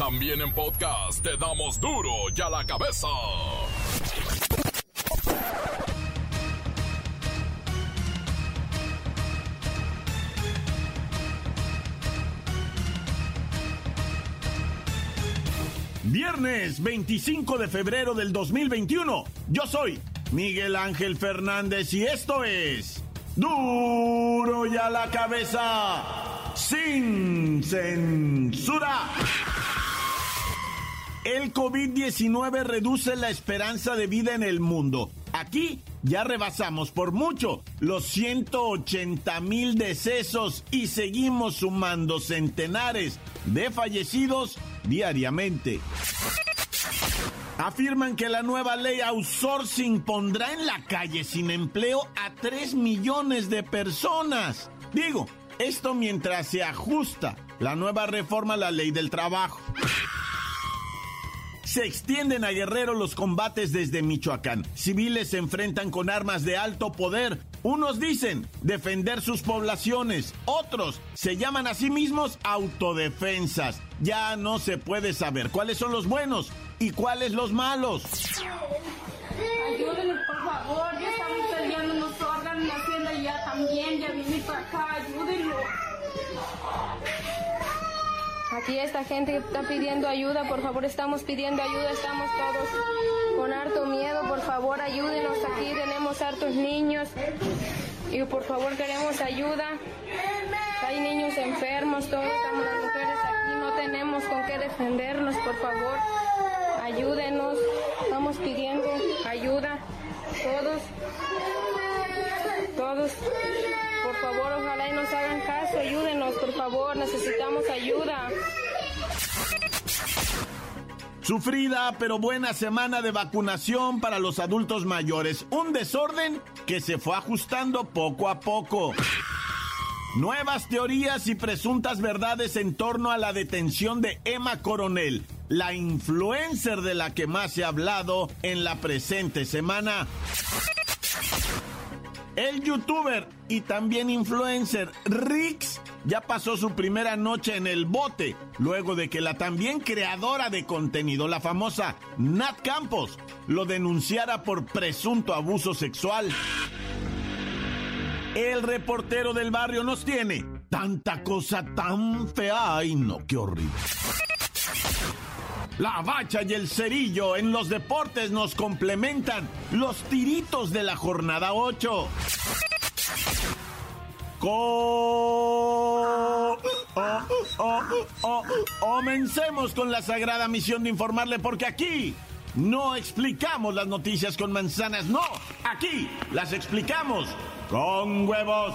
También en podcast te damos duro y a la cabeza. Viernes 25 de febrero del 2021. Yo soy Miguel Ángel Fernández y esto es Duro y a la cabeza sin censura. El COVID-19 reduce la esperanza de vida en el mundo. Aquí ya rebasamos por mucho los 180 mil decesos y seguimos sumando centenares de fallecidos diariamente. Afirman que la nueva ley outsourcing pondrá en la calle sin empleo a 3 millones de personas. Digo, esto mientras se ajusta la nueva reforma a la ley del trabajo. Se extienden a Guerrero los combates desde Michoacán. Civiles se enfrentan con armas de alto poder. Unos dicen defender sus poblaciones, otros se llaman a sí mismos autodefensas. Ya no se puede saber cuáles son los buenos y cuáles los malos. Aquí esta gente que está pidiendo ayuda, por favor, estamos pidiendo ayuda, estamos todos con harto miedo, por favor, ayúdenos. Aquí, tenemos hartos niños y por favor queremos ayuda. Hay niños enfermos, todos estamos las mujeres aquí, no tenemos con qué defendernos, por favor, ayúdenos, estamos pidiendo ayuda, todos, todos. Por favor, ojalá y nos hagan caso, ayúdenos, por favor, necesitamos ayuda. Sufrida pero buena semana de vacunación para los adultos mayores. Un desorden que se fue ajustando poco a poco. Nuevas teorías y presuntas verdades en torno a la detención de Emma Coronel, la influencer de la que más se ha hablado en la presente semana. El youtuber y también influencer Rix ya pasó su primera noche en el bote, luego de que la también creadora de contenido, la famosa Nat Campos, lo denunciara por presunto abuso sexual. El reportero del barrio nos tiene tanta cosa tan fea. Ay, no, qué horrible. La bacha y el cerillo en los deportes nos complementan los tiritos de la jornada 8. Co- oh, oh, oh, Comencemos con la sagrada misión de informarle porque aquí no explicamos las noticias con manzanas, no, aquí las explicamos con huevos.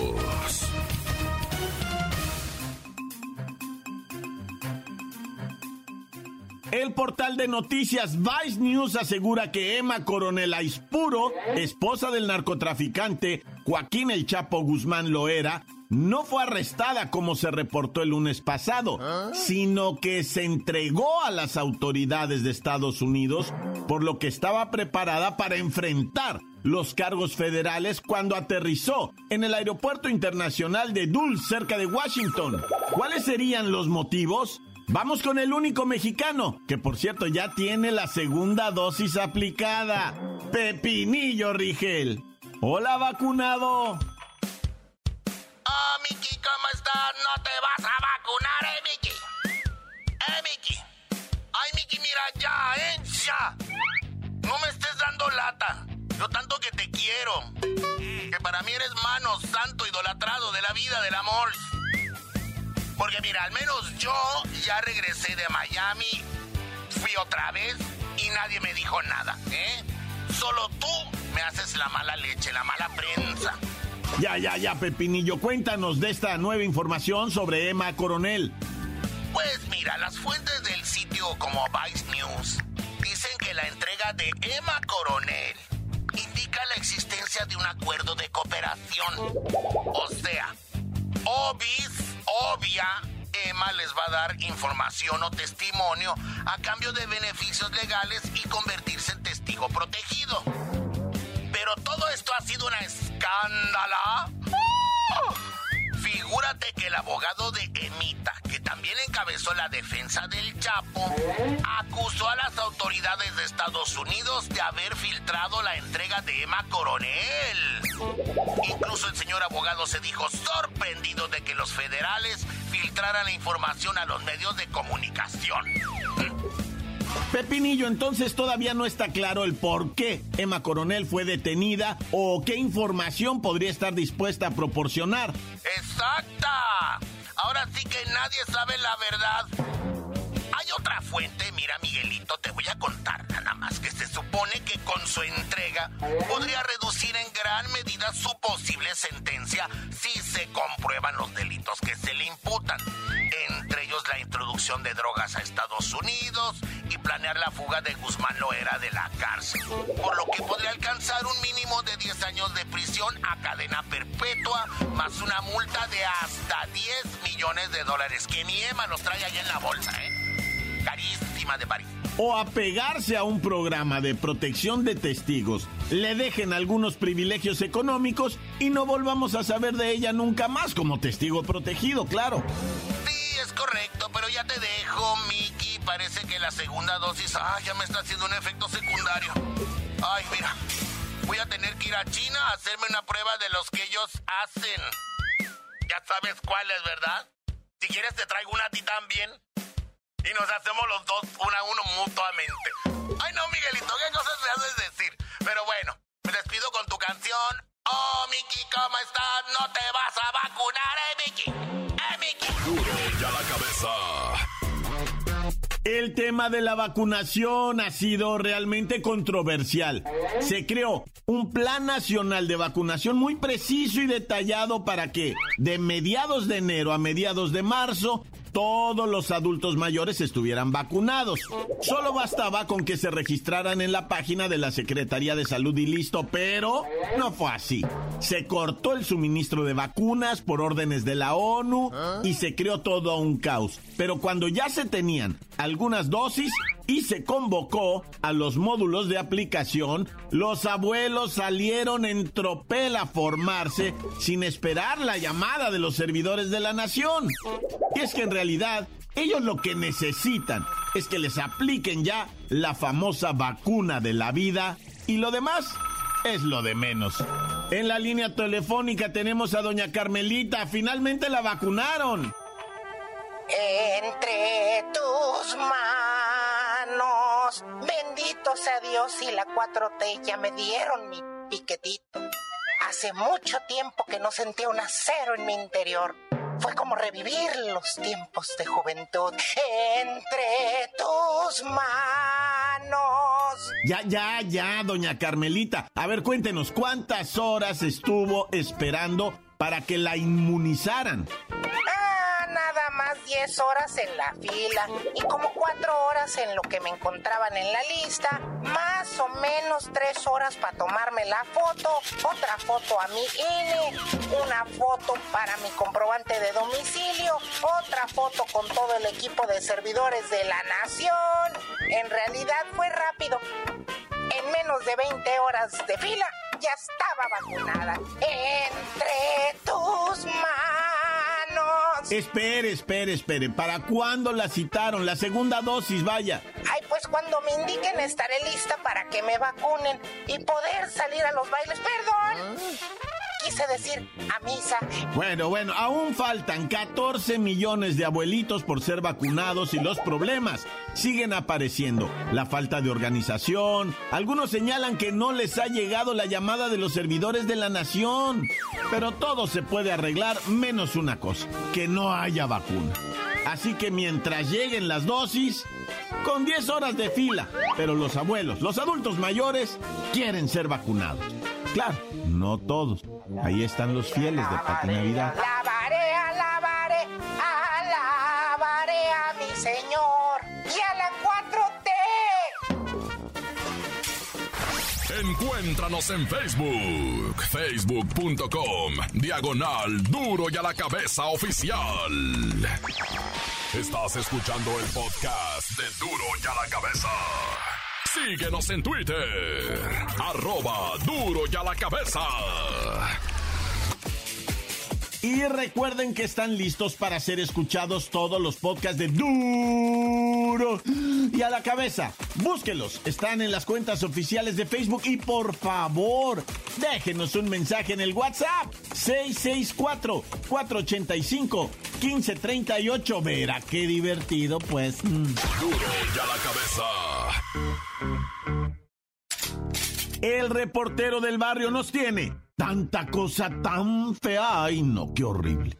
El portal de noticias Vice News asegura que Emma Coronel Aispuro, esposa del narcotraficante Joaquín El Chapo Guzmán Loera, no fue arrestada como se reportó el lunes pasado, sino que se entregó a las autoridades de Estados Unidos, por lo que estaba preparada para enfrentar los cargos federales cuando aterrizó en el Aeropuerto Internacional de Dulce, cerca de Washington. ¿Cuáles serían los motivos? Vamos con el único mexicano, que por cierto ya tiene la segunda dosis aplicada. Pepinillo Rigel. Hola, vacunado. Oh, Miki, ¿cómo estás? No te vas a vacunar, eh, Miki. Eh, Miki. Ay, Miki, mira, ya, eh, ya. No me estés dando lata. Yo tanto que te quiero. Que para mí eres mano santo idolatrado de la vida, del amor. Porque mira, al menos yo ya regresé de Miami, fui otra vez y nadie me dijo nada, ¿eh? Solo tú me haces la mala leche, la mala prensa. Ya, ya, ya, Pepinillo, cuéntanos de esta nueva información sobre Emma Coronel. Pues mira, las fuentes del sitio como Vice News dicen que la entrega de Emma Coronel indica la inercia de un acuerdo de cooperación. O sea, obis, Emma les va a dar información o testimonio a cambio de beneficios legales y convertirse en testigo protegido. Pero todo esto ha sido una escándala. Figúrate que el abogado de Emita, también encabezó la defensa del Chapo, acusó a las autoridades de Estados Unidos de haber filtrado la entrega de Emma Coronel. Incluso el señor abogado se dijo sorprendido de que los federales filtraran la información a los medios de comunicación. Pepinillo, entonces todavía no está claro el por qué Emma Coronel fue detenida o qué información podría estar dispuesta a proporcionar. ¡Exacta! Ahora sí que nadie sabe la verdad. Hay otra fuente, mira Miguelito, te voy a contar. Nada más que se supone que con su entrega podría reducir en gran medida su posible sentencia si se comprueban los delitos que se le imputan, la introducción de drogas a Estados Unidos y planear la fuga de Guzmán Loera de la cárcel, por lo que podría alcanzar un mínimo de 10 años de prisión a cadena perpetua, más una multa de hasta 10 millones de dólares, que ni Emma nos trae ahí en la bolsa, ¿eh? Carísima de París. O apegarse a un programa de protección de testigos, le dejen algunos privilegios económicos y no volvamos a saber de ella nunca más como testigo protegido, claro. Es correcto, pero ya te dejo, Mickey. Parece que la segunda dosis, ah, ya me está haciendo un efecto secundario. Ay, mira, voy a tener que ir a China a hacerme una prueba de los que ellos hacen. Ya sabes cuáles, ¿verdad? Si quieres te traigo una a ti también. Y nos hacemos los dos una a uno mutuamente. Ay, no, Miguelito, ¿qué cosas me haces decir? Pero bueno, me despido con tu canción. Oh, Mickey, ¿cómo estás? No te vas a vacunar, eh, Mickey. Eh, Mickey. Duro ya la cabeza. El tema de la vacunación ha sido realmente controversial. Se creó un plan nacional de vacunación muy preciso y detallado para que de mediados de enero a mediados de marzo todos los adultos mayores estuvieran vacunados. Solo bastaba con que se registraran en la página de la Secretaría de Salud y listo, pero no fue así. Se cortó el suministro de vacunas por órdenes de la ONU y se creó todo un caos. Pero cuando ya se tenían algunas dosis y se convocó a los módulos de aplicación, los abuelos salieron en tropel a formarse sin esperar la llamada de los servidores de la nación. Y es que en realidad ellos lo que necesitan es que les apliquen ya la famosa vacuna de la vida y lo demás es lo de menos. En la línea telefónica tenemos a doña Carmelita, finalmente la vacunaron. Entre tus manos, bendito sea Dios y la 4T ya me dieron mi piquetito. Hace mucho tiempo que no sentía un acero en mi interior. Fue como revivir los tiempos de juventud. Entre tus manos. Ya, ya, ya, doña Carmelita. A ver, cuéntenos, ¿cuántas horas estuvo esperando para que la inmunizaran? Ah, más 10 horas en la fila y como 4 horas en lo que me encontraban en la lista, más o menos 3 horas para tomarme la foto, otra foto a mi INE, una foto para mi comprobante de domicilio, otra foto con todo el equipo de servidores de la nación. En realidad fue rápido. En menos de 20 horas de fila ya estaba vacunada. Entre tus manos. Espere, espere, espere. ¿Para cuándo la citaron? La segunda dosis, vaya. Ay, pues cuando me indiquen estaré lista para que me vacunen y poder salir a los bailes. Perdón. Quise decir a misa. Bueno, bueno, aún faltan 14 millones de abuelitos por ser vacunados y los problemas siguen apareciendo. La falta de organización. Algunos señalan que no les ha llegado la llamada de los servidores de la nación. Pero todo se puede arreglar menos una cosa, que no haya vacuna. Así que mientras lleguen las dosis, con 10 horas de fila. Pero los abuelos, los adultos mayores, quieren ser vacunados. Claro, no todos. Ahí están los fieles de Pati Navidad. Alabaré, alabaré, alabaré a mi Señor y a la 4T. Encuéntranos en Facebook, facebook.com, diagonal duro y a la cabeza oficial. Estás escuchando el podcast de duro y a la cabeza. Síguenos en Twitter, arroba duro y a la cabeza. Y recuerden que están listos para ser escuchados todos los podcasts de Duro y a la cabeza. Búsquelos, están en las cuentas oficiales de Facebook y por favor, déjenos un mensaje en el WhatsApp 664-485-1538. Verá qué divertido, pues. Duro y a la cabeza. El reportero del barrio nos tiene tanta cosa tan fea. Ay, no, qué horrible.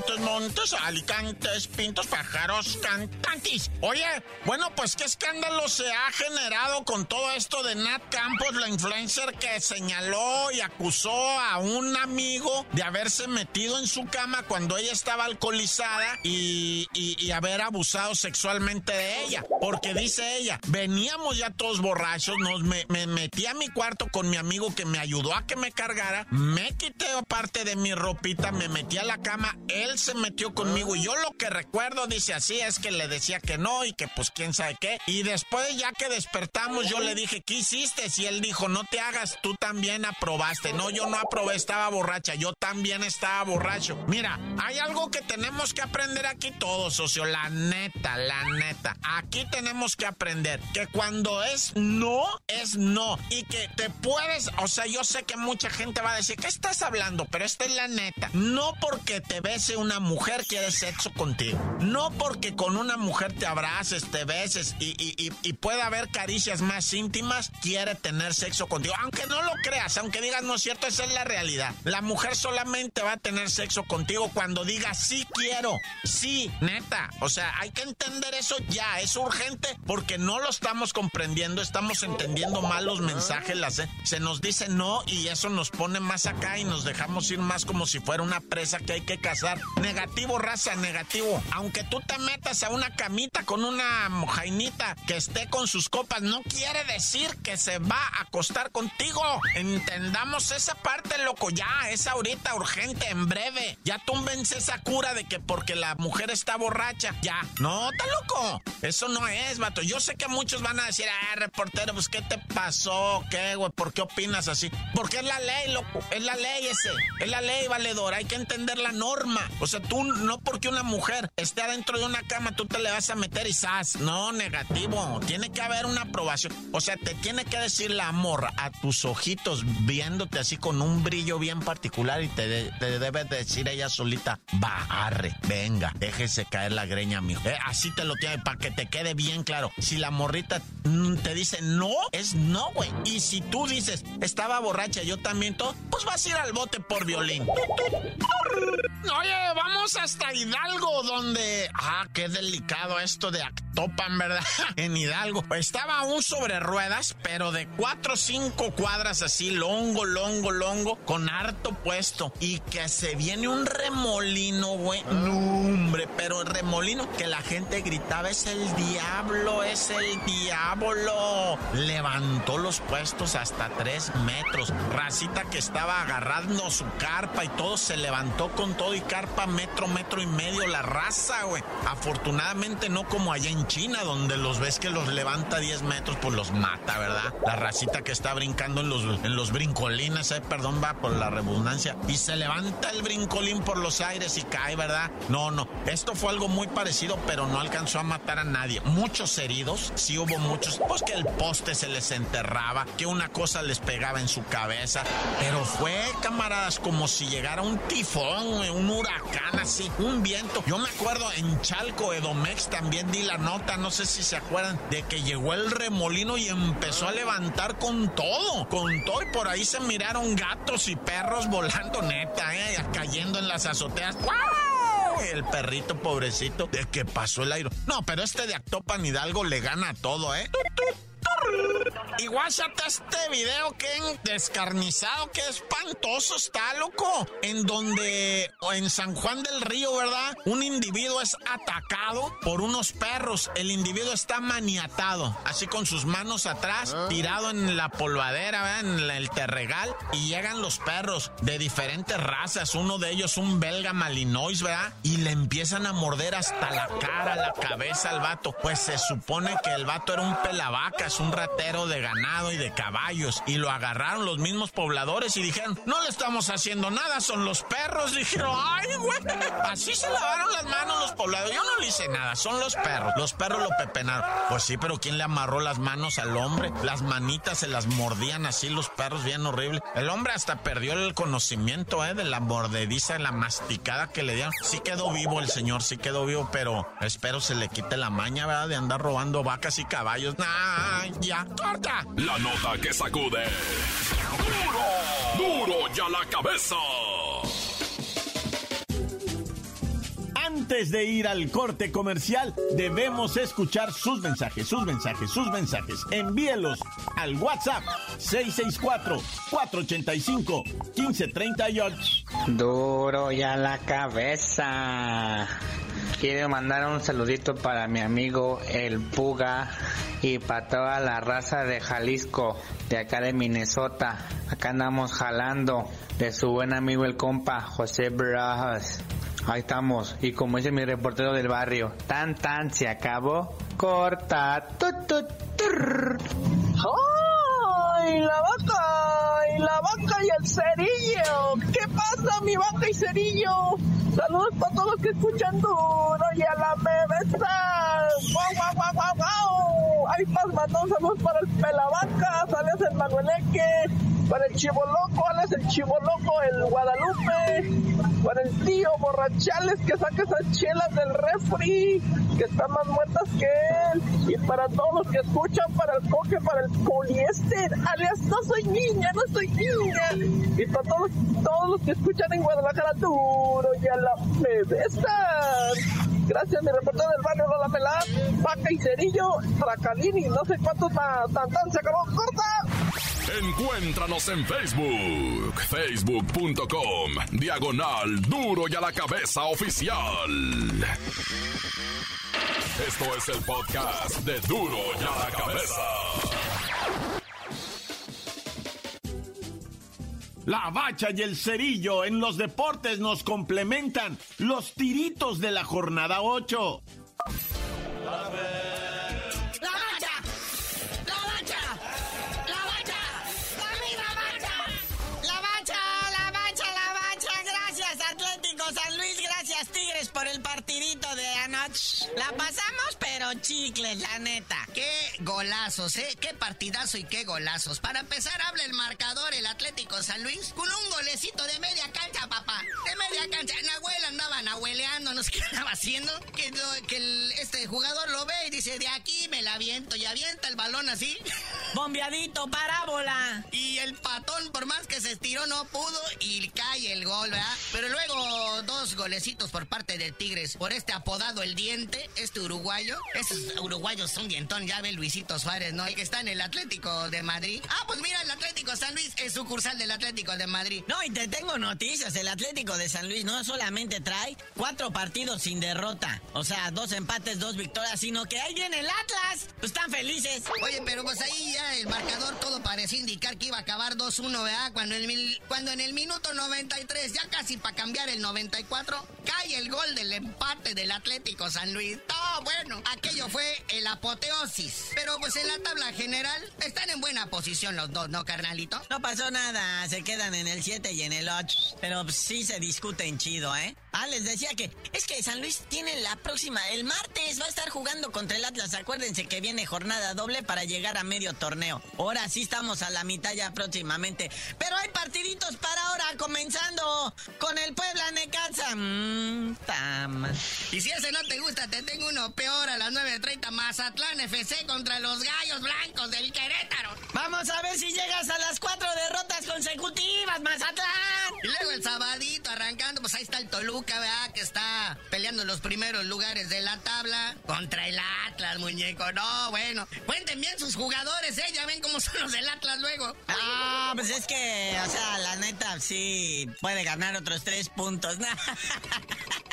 Montes, montes, alicantes, pintos, pájaros, cantantes. Oye, bueno, pues qué escándalo se ha generado con todo esto de Nat Campos, la influencer que señaló y acusó a un amigo de haberse metido en su cama cuando ella estaba alcoholizada y, y, haber abusado sexualmente de ella. Porque dice ella, veníamos ya todos borrachos, nos me, me metí a mi cuarto con mi amigo que me ayudó a que me cargara, me quité parte de mi ropita, me metí a la cama, él se metió conmigo y yo lo que recuerdo, dice así, es que le decía que no y que pues quién sabe qué. Y después ya que despertamos yo le dije, ¿qué hiciste? Y él dijo, no te hagas, tú también aprobaste. No, yo no aprobé, estaba borracha, yo también estaba borracho. Mira, hay algo que tenemos que aprender aquí todos, socio, la neta, la neta. Aquí tenemos que aprender que cuando es no, es no. Y que te puedes, o sea, yo sé que mucha gente va a decir, ¿qué estás hablando? Pero esta es la neta. No porque te bese una mujer quiere sexo contigo. No porque con una mujer te abraces, te beses y, y, y, pueda haber caricias más íntimas, quiere tener sexo contigo. Aunque no lo creas, aunque digas no es cierto, esa es la realidad. La mujer solamente va a tener sexo contigo cuando diga sí quiero, sí, neta. O sea, hay que entender eso ya, es urgente porque no lo estamos comprendiendo, estamos entendiendo mal los mensajes, las, se nos dice no y eso nos pone más acá y nos dejamos ir más como si fuera una presa que hay que cazar. Negativo, raza, negativo. Aunque tú te metas a una camita con una mojainita que esté con sus copas, no quiere decir que se va a acostar contigo. Entendamos esa parte, loco, ya, es ahorita urgente, en breve. Ya túmbense esa cura de que porque la mujer está borracha, ya. No, está loco. Eso no es, vato. Yo sé que muchos van a decir, ah, reportero, pues, ¿qué te pasó? ¿Qué, güey? ¿Por qué opinas así? Porque es la ley, loco. Es la ley ese. Es la ley, valedora. Hay que entender la norma. O sea, tú no porque una mujer esté adentro de una cama, tú te le vas a meter y ¡zas! No, negativo. Tiene que haber una aprobación. O sea, te tiene que decir la amor a tus ojitos viéndote así con un brillo bien particular y te, debe decir ella solita, va, arre, venga, déjese caer la greña, mijo. Eh, así te lo tiene, para que te quede bien claro. Si la morrita mm, te dice no, es no, güey. Y si tú dices, estaba borracha, yo también todo, pues vas a ir al bote por violín. Oye, vamos hasta Hidalgo, donde. Ah, qué delicado esto de Actopan, ¿verdad? en Hidalgo. Estaba un sobre ruedas, pero de cuatro o cinco cuadras así, longo, longo, longo, con harto puesto. Y que se viene un remolino, güey. No, hombre, pero el remolino que la gente gritaba es el diablo, es el diablo. Levantó los puestos hasta tres metros. Racita que estaba agarrando su carpa y todo se levantó con todo y carpa metro, metro y medio la raza, güey. Afortunadamente no como allá en China, donde los ves que los levanta 10 metros, pues los mata, ¿verdad? La racita que está brincando en los, en los brincolines, eh, perdón, va por la redundancia, y se levanta el brincolín por los aires y cae, ¿verdad? No, no. Esto fue algo muy parecido, pero no alcanzó a matar a nadie. Muchos heridos, sí hubo muchos, pues que el poste se les enterraba, que una cosa les pegaba en su cabeza, pero fue, camaradas, como si llegara un tifón, un huracán así, un viento. Yo me acuerdo en Chalco, Edomex, también di la nota, no sé si se acuerdan, de que llegó el remolino y empezó a levantar con todo, con todo, y por ahí se miraron gatos y perros volando neta, eh, cayendo en las azoteas. ¡Wow! El perrito pobrecito de que pasó el aire. No, pero este de Actopan Hidalgo le gana todo, ¿eh? Y guáchate este video que descarnizado, que espantoso está, loco. En donde, en San Juan del Río, ¿verdad? Un individuo es atacado por unos perros. El individuo está maniatado, así con sus manos atrás, ah. tirado en la polvadera, ¿verdad? En el terregal. Y llegan los perros de diferentes razas. Uno de ellos, un belga malinois, ¿verdad? Y le empiezan a morder hasta la cara, la cabeza al vato. Pues se supone que el vato era un pelavacas, un ratero de ganado y de caballos. Y lo agarraron los mismos pobladores y dijeron, no le estamos haciendo nada, son los perros. Dijeron, ay, güey. Así se lavaron las manos los pobladores. Yo no le hice nada, son los perros. Los perros lo pepenaron. Pues sí, pero ¿quién le amarró las manos al hombre? Las manitas se las mordían así los perros, bien horrible. El hombre hasta perdió el conocimiento, ¿eh? De la mordediza, de la masticada que le dieron. Sí quedó vivo el señor, sí quedó vivo, pero espero se le quite la maña, ¿verdad? De andar robando vacas y caballos. ¡Nah! ¡Ya! ¡Corta! La nota que sacude. ¡Duro! ¡Duro ya la cabeza! Antes de ir al corte comercial, debemos escuchar sus mensajes, sus mensajes, sus mensajes. Envíelos al WhatsApp 664-485-1538. Duro ya la cabeza. Quiero mandar un saludito para mi amigo El Puga y para toda la raza de Jalisco, de acá de Minnesota. Acá andamos jalando de su buen amigo el compa José Brajas. Ahí estamos. Y como dice mi reportero del barrio, tan tan se acabó. Corta. ¡Ay, la vaca! ¡Y la vaca y el cerillo! ¿Qué pasa, mi vaca y cerillo? Saludos para todos los que escuchan duro y a la bebesa. ¡Guau, guau, guau, guau, guau! Ahí estás, mandó saludos para el pelavaca, sales el Manueleque para el chivo loco, es el chivo loco, el Guadalupe, para el tío Borrachales que saca esas chelas del refri, que están más muertas que él, y para todos los que escuchan, para el coque, para el poliéster, alias no soy niña, no soy niña, y para todos, todos los que escuchan en Guadalajara duro, ya la me besan. Gracias, mi reportero del barrio la Pelada, Vaca y Cerillo, Tracalini, no sé cuánto tan, tan, tan, se acabó, corta. Encuéntranos en Facebook, facebook.com, diagonal duro y a la cabeza oficial. Esto es el podcast de duro y a la cabeza. La bacha y el cerillo en los deportes nos complementan los tiritos de la jornada 8. La pasamos, pero chicles, la neta. Qué golazos, ¿eh? Qué partidazo y qué golazos. Para empezar, habla el marcador, el Atlético San Luis, con un golecito de media cancha, papá. De media cancha. Nahuel andaba nahueleando, no sé qué andaba haciendo. Que, que este jugador lo ve y dice, de aquí me la aviento. Y avienta el balón así. Bombeadito, parábola. Y el patón, por más que se estiró, no pudo y cae el gol, ¿verdad? Pero luego dos golecitos por parte de Tigres por este apodado El Diente, este uruguayo. Esos uruguayos son dientón, ya ve Luisito Suárez, ¿no? El que está en el Atlético de Madrid. Ah, pues mira, el Atlético San Luis es sucursal del Atlético de Madrid. No, y te tengo noticias, el Atlético de San Luis no solamente trae cuatro partidos sin derrota, o sea, dos empates, dos victorias, sino que ahí viene el Atlas. Pues están felices. Oye, pero pues ahí ya el marcador todo parecía indicar que iba a acabar 2-1, ¿verdad? Cuando, el, cuando en el minuto 93, ya casi para cambiar el 94, cae el gol del empate del Atlético San Luis. Oh, bueno, aquello fue el apoteosis. Pero pues en la tabla general están en buena posición los dos, ¿no, carnalito? No pasó nada, se quedan en el 7 y en el 8. Pero pues, sí se discuten chido, ¿eh? Ah, les decía que es que San Luis tiene la próxima, el martes va a estar jugando contra el Atlas. Acuérdense que viene jornada doble para llegar a medio torneo. Ahora sí estamos a la mitad ya próximamente. Pero hay partiditos para ahora, comenzando con el Puebla Necaxa. Mmm, Y si ese no te gusta, te tengo uno peor a las 9.30. Mazatlán FC contra los Gallos Blancos del Querétaro. Vamos a ver si llegas a las cuatro derrotas consecutivas, Mazatlán. Y luego el sabadito arrancando, pues ahí está el Toluca, ¿verdad? Que está peleando los primeros lugares de la tabla contra el Atlas, muñeco. No, bueno. Cuenten bien sus jugadores, ¿eh? Ya ven cómo son los del Atlas luego. Ah, pues es que, o sea, la neta, sí puede ganar otros tres puntos.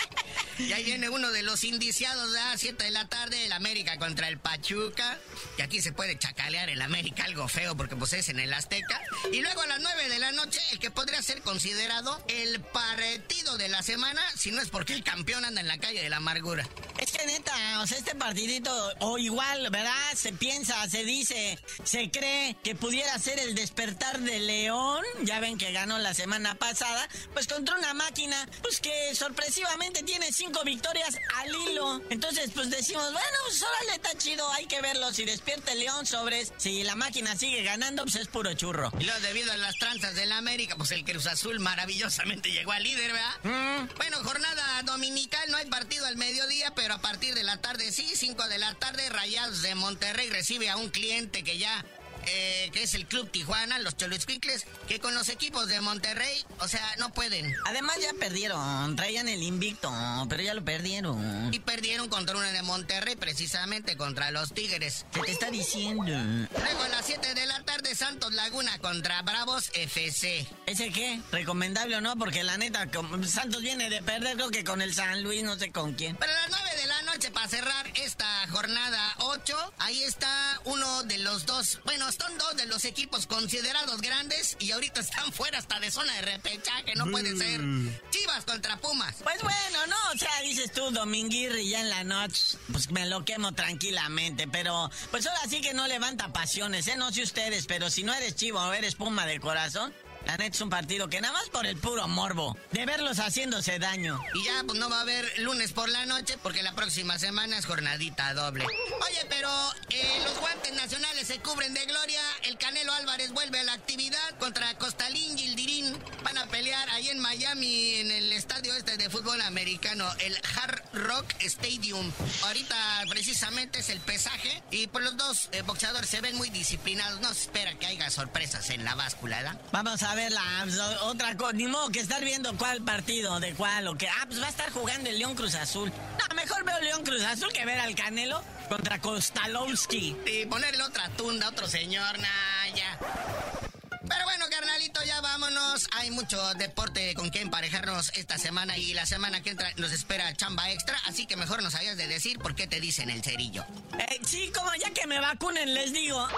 Y ahí viene uno de los indiciados a 7 de la tarde, el América contra el Pachuca. Y aquí se puede chacalear el América algo feo porque pues es en el Azteca. Y luego a las 9 de la noche, el que podría ser considerado el partido de la semana, si no es porque el campeón anda en la calle de la amargura. Es que neta, o sea, este partidito, o igual, ¿verdad? Se piensa, se dice, se cree que pudiera ser el despertar de León. Ya ven que ganó la semana pasada, pues contra una máquina, pues que sorpresivamente tiene cinco victorias al hilo. Entonces, pues decimos, bueno, pues órale, está chido, hay que verlo. Si despierta el León sobres, si la máquina sigue ganando, pues es puro churro. Y luego, debido a las tranzas del América, pues el Cruz Azul maravillosamente llegó al líder, ¿verdad? Mm. Bueno, jornada dominical, no hay partido al mediodía, pero a partir de la tarde sí, 5 de la tarde, Rayados de Monterrey recibe a un cliente que ya eh, que es el Club Tijuana, los Choluizcuicles, que con los equipos de Monterrey, o sea, no pueden. Además ya perdieron, traían el invicto, pero ya lo perdieron. Y perdieron contra una de Monterrey, precisamente contra los Tigres. ¿Qué te está diciendo? Luego a las 7 de la tarde, Santos Laguna contra Bravos FC. ¿Ese qué? ¿Recomendable o no? Porque la neta, Santos viene de perder, creo que con el San Luis, no sé con quién. Pero a las 9 de la noche, para cerrar esta jornada 8, ahí está uno de los dos, bueno, son dos de los equipos considerados grandes y ahorita están fuera hasta de zona de repechaje, no puede ser. Mm. Chivas contra Pumas. Pues bueno, no, o sea, dices tú, Dominguirri ya en la noche, pues me lo quemo tranquilamente, pero pues ahora sí que no levanta pasiones, ¿eh? No sé ustedes, pero si no eres chivo o eres puma de corazón, la neta es un partido que nada más por el puro morbo de verlos haciéndose daño. Y ya, pues no va a haber lunes por la noche porque la próxima semana es jornadita doble. Oye, pero eh, los guantes nacionales se cubren de gloria. El Canelo Álvarez vuelve a la actividad contra Costalín Gildirín. Van a pelear ahí en Miami en el estadio este de fútbol americano, el Hard Rock Stadium. Ahorita precisamente es el pesaje y pues los dos eh, boxeadores se ven muy disciplinados. No se espera que haya sorpresas en la báscula, ¿verdad? Vamos a ver la otra cosa. Ni modo que estar viendo cuál partido, de cuál o qué. Ah, pues va a estar jugando el León Cruz Azul. No, mejor veo León Cruz Azul que ver al Canelo contra Kostalowski. Y ponerle otra tunda, otro señor, Naya. Pero bueno, carnalito, ya vámonos. Hay mucho deporte con que emparejarnos esta semana y la semana que entra nos espera chamba extra, así que mejor nos hayas de decir por qué te dicen el cerillo. Eh, sí, como ya que me vacunen, les digo.